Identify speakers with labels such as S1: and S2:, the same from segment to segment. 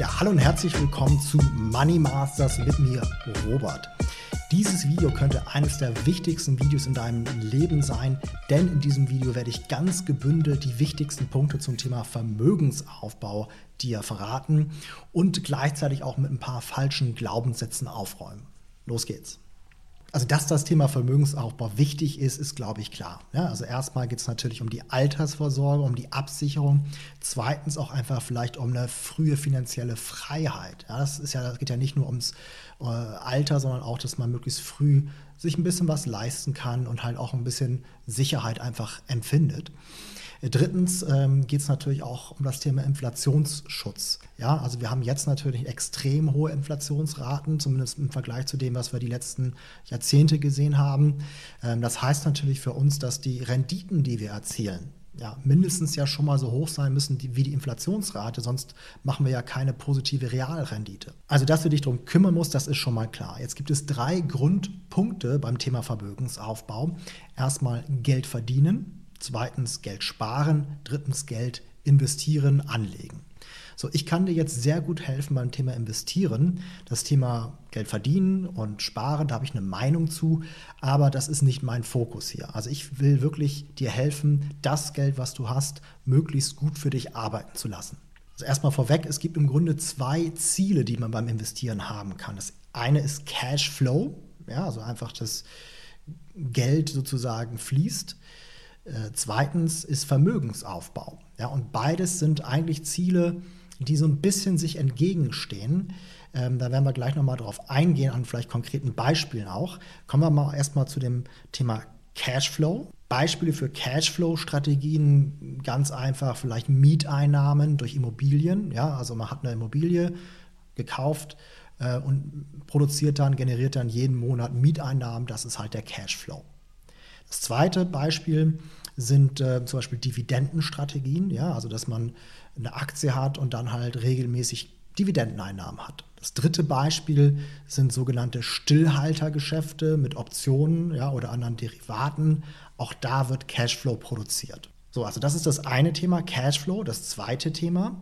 S1: Ja, hallo und herzlich willkommen zu Money Masters mit mir, Robert. Dieses Video könnte eines der wichtigsten Videos in deinem Leben sein, denn in diesem Video werde ich ganz gebündelt die wichtigsten Punkte zum Thema Vermögensaufbau dir verraten und gleichzeitig auch mit ein paar falschen Glaubenssätzen aufräumen. Los geht's. Also, dass das Thema Vermögensaufbau wichtig ist, ist, glaube ich, klar. Ja, also erstmal geht es natürlich um die Altersvorsorge, um die Absicherung. Zweitens auch einfach vielleicht um eine frühe finanzielle Freiheit. Ja, das, ist ja, das geht ja nicht nur ums äh, Alter, sondern auch, dass man möglichst früh sich ein bisschen was leisten kann und halt auch ein bisschen Sicherheit einfach empfindet. Drittens ähm, geht es natürlich auch um das Thema Inflationsschutz. Ja, also wir haben jetzt natürlich extrem hohe Inflationsraten, zumindest im Vergleich zu dem, was wir die letzten Jahrzehnte gesehen haben. Ähm, das heißt natürlich für uns, dass die Renditen, die wir erzielen, ja, mindestens ja schon mal so hoch sein müssen wie die Inflationsrate, sonst machen wir ja keine positive Realrendite. Also, dass du dich darum kümmern musst, das ist schon mal klar. Jetzt gibt es drei Grundpunkte beim Thema Vermögensaufbau. Erstmal Geld verdienen, zweitens Geld sparen, drittens Geld investieren, anlegen. So, ich kann dir jetzt sehr gut helfen beim Thema Investieren. Das Thema Geld verdienen und sparen, da habe ich eine Meinung zu, aber das ist nicht mein Fokus hier. Also ich will wirklich dir helfen, das Geld, was du hast, möglichst gut für dich arbeiten zu lassen. Also erstmal vorweg, es gibt im Grunde zwei Ziele, die man beim Investieren haben kann. Das eine ist Cashflow, ja, also einfach das Geld sozusagen fließt. Äh, zweitens ist Vermögensaufbau. Ja, und beides sind eigentlich Ziele, die so ein bisschen sich entgegenstehen. Ähm, da werden wir gleich nochmal drauf eingehen, an vielleicht konkreten Beispielen auch. Kommen wir mal erstmal zu dem Thema Cashflow. Beispiele für Cashflow-Strategien, ganz einfach, vielleicht Mieteinnahmen durch Immobilien. Ja, also man hat eine Immobilie gekauft äh, und produziert dann, generiert dann jeden Monat Mieteinnahmen. Das ist halt der Cashflow. Das zweite Beispiel sind äh, zum Beispiel Dividendenstrategien, ja, also dass man eine Aktie hat und dann halt regelmäßig Dividendeneinnahmen hat. Das dritte Beispiel sind sogenannte Stillhaltergeschäfte mit Optionen ja, oder anderen Derivaten. Auch da wird Cashflow produziert. So, also das ist das eine Thema, Cashflow. Das zweite Thema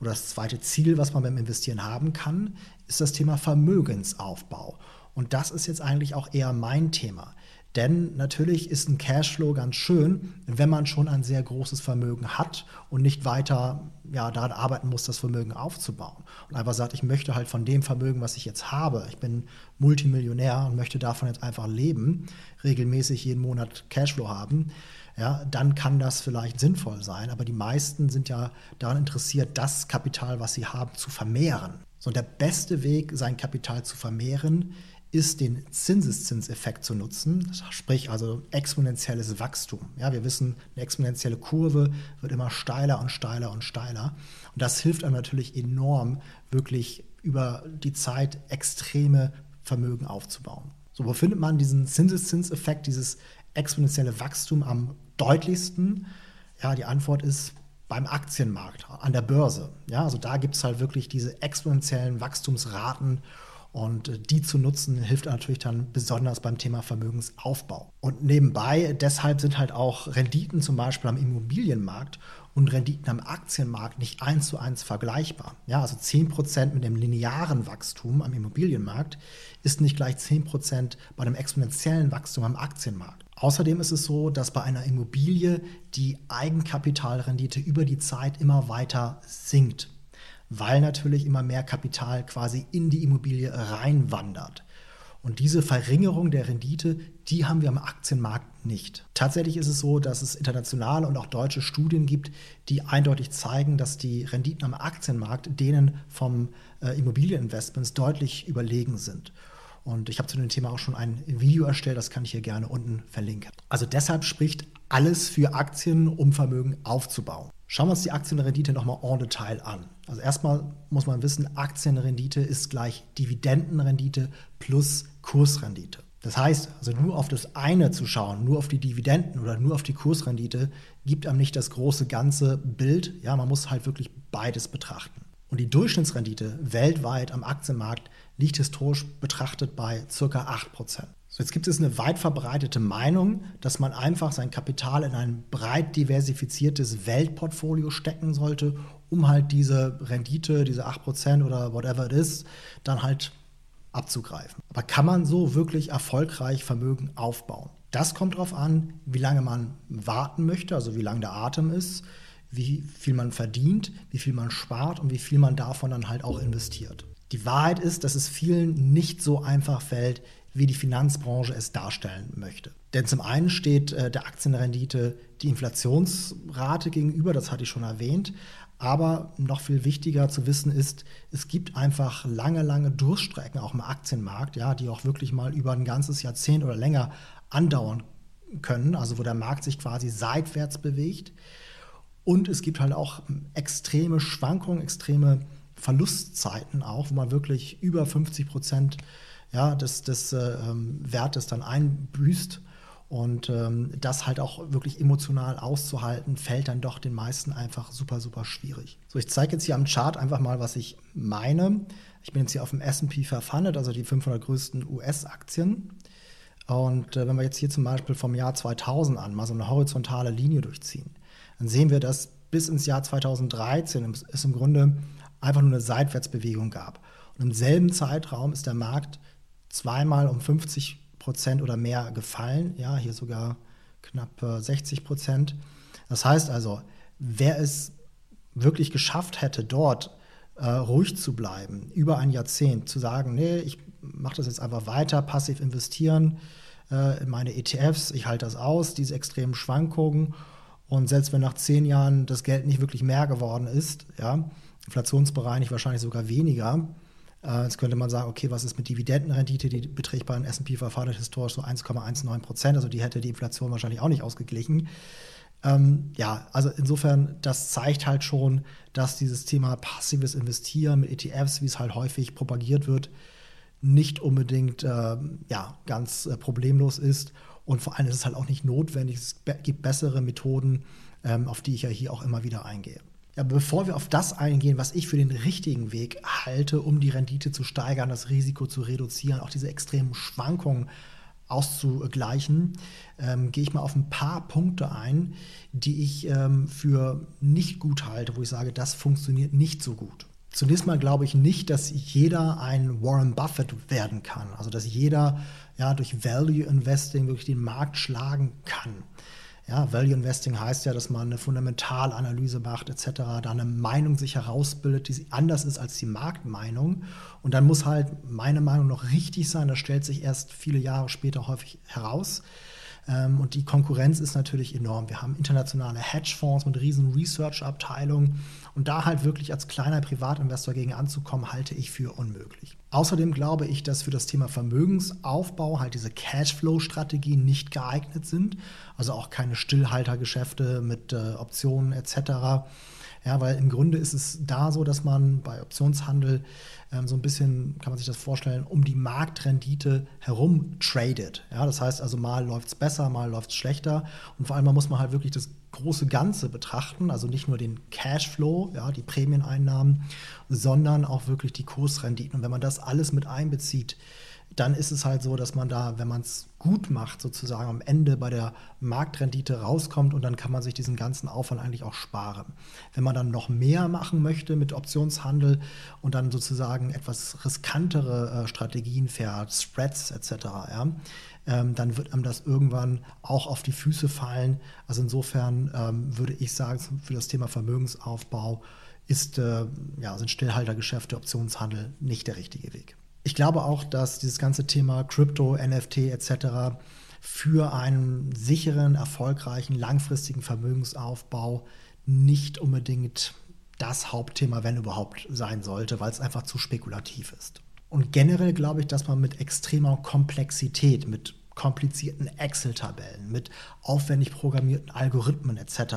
S1: oder das zweite Ziel, was man beim Investieren haben kann, ist das Thema Vermögensaufbau. Und das ist jetzt eigentlich auch eher mein Thema. Denn natürlich ist ein Cashflow ganz schön, wenn man schon ein sehr großes Vermögen hat und nicht weiter ja, daran arbeiten muss, das Vermögen aufzubauen. Und einfach sagt, ich möchte halt von dem Vermögen, was ich jetzt habe, ich bin Multimillionär und möchte davon jetzt einfach leben, regelmäßig jeden Monat Cashflow haben, ja, dann kann das vielleicht sinnvoll sein. Aber die meisten sind ja daran interessiert, das Kapital, was sie haben, zu vermehren. So, und der beste Weg, sein Kapital zu vermehren, ist, den Zinseszinseffekt zu nutzen, sprich also exponentielles Wachstum. Ja, wir wissen, eine exponentielle Kurve wird immer steiler und steiler und steiler. Und das hilft einem natürlich enorm, wirklich über die Zeit extreme Vermögen aufzubauen. So, wo findet man diesen Zinseszinseffekt, dieses exponentielle Wachstum am deutlichsten? Ja, die Antwort ist beim Aktienmarkt, an der Börse. Ja, also da gibt es halt wirklich diese exponentiellen Wachstumsraten und äh, die zu nutzen, hilft natürlich dann besonders beim Thema Vermögensaufbau. Und nebenbei, deshalb sind halt auch Renditen zum Beispiel am Immobilienmarkt und Renditen am Aktienmarkt nicht eins zu eins vergleichbar. Ja, also 10% mit dem linearen Wachstum am Immobilienmarkt ist nicht gleich 10% bei einem exponentiellen Wachstum am Aktienmarkt. Außerdem ist es so, dass bei einer Immobilie die Eigenkapitalrendite über die Zeit immer weiter sinkt weil natürlich immer mehr Kapital quasi in die Immobilie reinwandert. Und diese Verringerung der Rendite, die haben wir am Aktienmarkt nicht. Tatsächlich ist es so, dass es internationale und auch deutsche Studien gibt, die eindeutig zeigen, dass die Renditen am Aktienmarkt denen vom äh, Immobilieninvestments deutlich überlegen sind. Und ich habe zu dem Thema auch schon ein Video erstellt, das kann ich hier gerne unten verlinken. Also deshalb spricht alles für Aktien, um Vermögen aufzubauen. Schauen wir uns die Aktienrendite nochmal en Detail an. Also erstmal muss man wissen, Aktienrendite ist gleich Dividendenrendite plus Kursrendite. Das heißt, also nur auf das eine zu schauen, nur auf die Dividenden oder nur auf die Kursrendite, gibt einem nicht das große ganze Bild. Ja, man muss halt wirklich beides betrachten. Und die Durchschnittsrendite weltweit am Aktienmarkt liegt historisch betrachtet bei ca. 8%. Jetzt gibt es eine weit verbreitete Meinung, dass man einfach sein Kapital in ein breit diversifiziertes Weltportfolio stecken sollte, um halt diese Rendite, diese 8% oder whatever it is, dann halt abzugreifen. Aber kann man so wirklich erfolgreich Vermögen aufbauen? Das kommt darauf an, wie lange man warten möchte, also wie lang der Atem ist, wie viel man verdient, wie viel man spart und wie viel man davon dann halt auch investiert. Die Wahrheit ist, dass es vielen nicht so einfach fällt, wie die Finanzbranche es darstellen möchte. Denn zum einen steht äh, der Aktienrendite die Inflationsrate gegenüber, das hatte ich schon erwähnt. Aber noch viel wichtiger zu wissen ist, es gibt einfach lange, lange Durststrecken auch im Aktienmarkt, ja, die auch wirklich mal über ein ganzes Jahrzehnt oder länger andauern können, also wo der Markt sich quasi seitwärts bewegt. Und es gibt halt auch extreme Schwankungen, extreme Verlustzeiten auch, wo man wirklich über 50 Prozent ja, des, des äh, ähm, Wertes dann einbüßt. Und ähm, das halt auch wirklich emotional auszuhalten, fällt dann doch den meisten einfach super, super schwierig. So, ich zeige jetzt hier am Chart einfach mal, was ich meine. Ich bin jetzt hier auf dem SP 500, also die 500 größten US-Aktien. Und äh, wenn wir jetzt hier zum Beispiel vom Jahr 2000 an mal so eine horizontale Linie durchziehen, dann sehen wir, dass bis ins Jahr 2013 es im Grunde einfach nur eine Seitwärtsbewegung gab. Und im selben Zeitraum ist der Markt zweimal um 50 Prozent oder mehr gefallen. Ja, hier sogar knapp 60 äh, Prozent. Das heißt also, wer es wirklich geschafft hätte, dort äh, ruhig zu bleiben, über ein Jahrzehnt, zu sagen, nee, ich mache das jetzt einfach weiter, passiv investieren äh, in meine ETFs, ich halte das aus, diese extremen Schwankungen. Und selbst wenn nach zehn Jahren das Geld nicht wirklich mehr geworden ist, ja, inflationsbereinigt wahrscheinlich sogar weniger, jetzt könnte man sagen, okay, was ist mit Dividendenrendite? Die beträgt bei einem S&P 500 historisch so 1,19 Prozent. Also die hätte die Inflation wahrscheinlich auch nicht ausgeglichen. Ähm, ja, also insofern, das zeigt halt schon, dass dieses Thema passives Investieren mit ETFs, wie es halt häufig propagiert wird, nicht unbedingt äh, ja, ganz äh, problemlos ist. Und vor allem ist es halt auch nicht notwendig. Es gibt bessere Methoden, ähm, auf die ich ja hier auch immer wieder eingehe. Ja, bevor wir auf das eingehen, was ich für den richtigen Weg halte, um die Rendite zu steigern, das Risiko zu reduzieren, auch diese extremen Schwankungen auszugleichen, ähm, gehe ich mal auf ein paar Punkte ein, die ich ähm, für nicht gut halte, wo ich sage, das funktioniert nicht so gut. Zunächst mal glaube ich nicht, dass jeder ein Warren Buffett werden kann, also dass jeder ja, durch Value Investing wirklich den Markt schlagen kann. Ja, Value Investing heißt ja, dass man eine Fundamentalanalyse macht etc., da eine Meinung sich herausbildet, die anders ist als die Marktmeinung. Und dann muss halt meine Meinung noch richtig sein. Das stellt sich erst viele Jahre später häufig heraus. Ähm, und die Konkurrenz ist natürlich enorm. Wir haben internationale Hedgefonds mit riesen Research-Abteilungen. Und da halt wirklich als kleiner Privatinvestor gegen anzukommen, halte ich für unmöglich. Außerdem glaube ich, dass für das Thema Vermögensaufbau halt diese Cashflow-Strategien nicht geeignet sind. Also auch keine Stillhaltergeschäfte mit äh, Optionen etc. Ja, weil im Grunde ist es da so, dass man bei Optionshandel ähm, so ein bisschen, kann man sich das vorstellen, um die Marktrendite herum tradet. Ja, das heißt also, mal läuft es besser, mal läuft es schlechter. Und vor allem muss man halt wirklich das große Ganze betrachten, also nicht nur den Cashflow, ja, die Prämieneinnahmen, sondern auch wirklich die Kursrenditen. Und wenn man das alles mit einbezieht, dann ist es halt so, dass man da, wenn man es gut macht, sozusagen am Ende bei der Marktrendite rauskommt und dann kann man sich diesen ganzen Aufwand eigentlich auch sparen. Wenn man dann noch mehr machen möchte mit Optionshandel und dann sozusagen etwas riskantere äh, Strategien fährt, Spreads etc., ja, ähm, dann wird einem das irgendwann auch auf die Füße fallen. Also insofern ähm, würde ich sagen, für das Thema Vermögensaufbau ist, äh, ja, sind Stillhaltergeschäfte, Optionshandel nicht der richtige Weg. Ich glaube auch, dass dieses ganze Thema Krypto, NFT etc. für einen sicheren, erfolgreichen, langfristigen Vermögensaufbau nicht unbedingt das Hauptthema, wenn überhaupt, sein sollte, weil es einfach zu spekulativ ist. Und generell glaube ich, dass man mit extremer Komplexität, mit komplizierten Excel-Tabellen, mit aufwendig programmierten Algorithmen etc.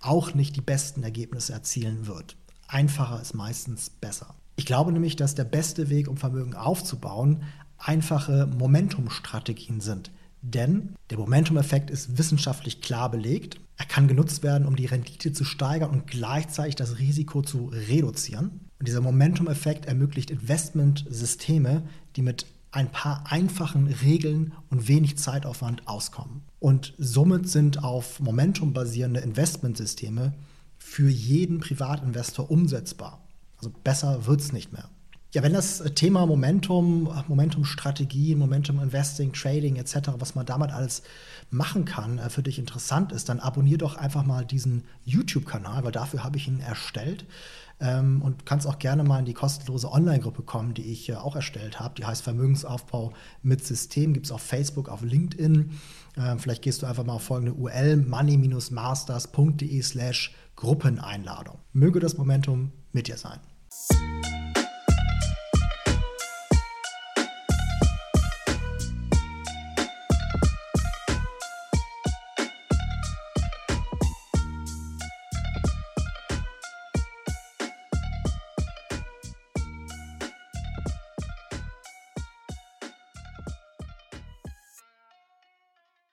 S1: auch nicht die besten Ergebnisse erzielen wird. Einfacher ist meistens besser. Ich glaube nämlich, dass der beste Weg, um Vermögen aufzubauen, einfache Momentumstrategien sind. Denn der Momentum-Effekt ist wissenschaftlich klar belegt. Er kann genutzt werden, um die Rendite zu steigern und gleichzeitig das Risiko zu reduzieren. Und dieser Momentum-Effekt ermöglicht Investmentsysteme, die mit ein paar einfachen Regeln und wenig Zeitaufwand auskommen. Und somit sind auf Momentum basierende Investmentsysteme für jeden Privatinvestor umsetzbar. Also besser wird es nicht mehr. Ja, wenn das Thema Momentum, Momentum-Strategien, Momentum-Investing, Trading etc., was man damit alles machen kann, äh, für dich interessant ist, dann abonnier doch einfach mal diesen YouTube-Kanal, weil dafür habe ich ihn erstellt. Ähm, und kannst auch gerne mal in die kostenlose Online-Gruppe kommen, die ich äh, auch erstellt habe. Die heißt Vermögensaufbau mit System, gibt es auf Facebook, auf LinkedIn. Ähm, vielleicht gehst du einfach mal auf folgende URL money-masters.de slash Gruppeneinladung. Möge das Momentum mit dir sein. Peace.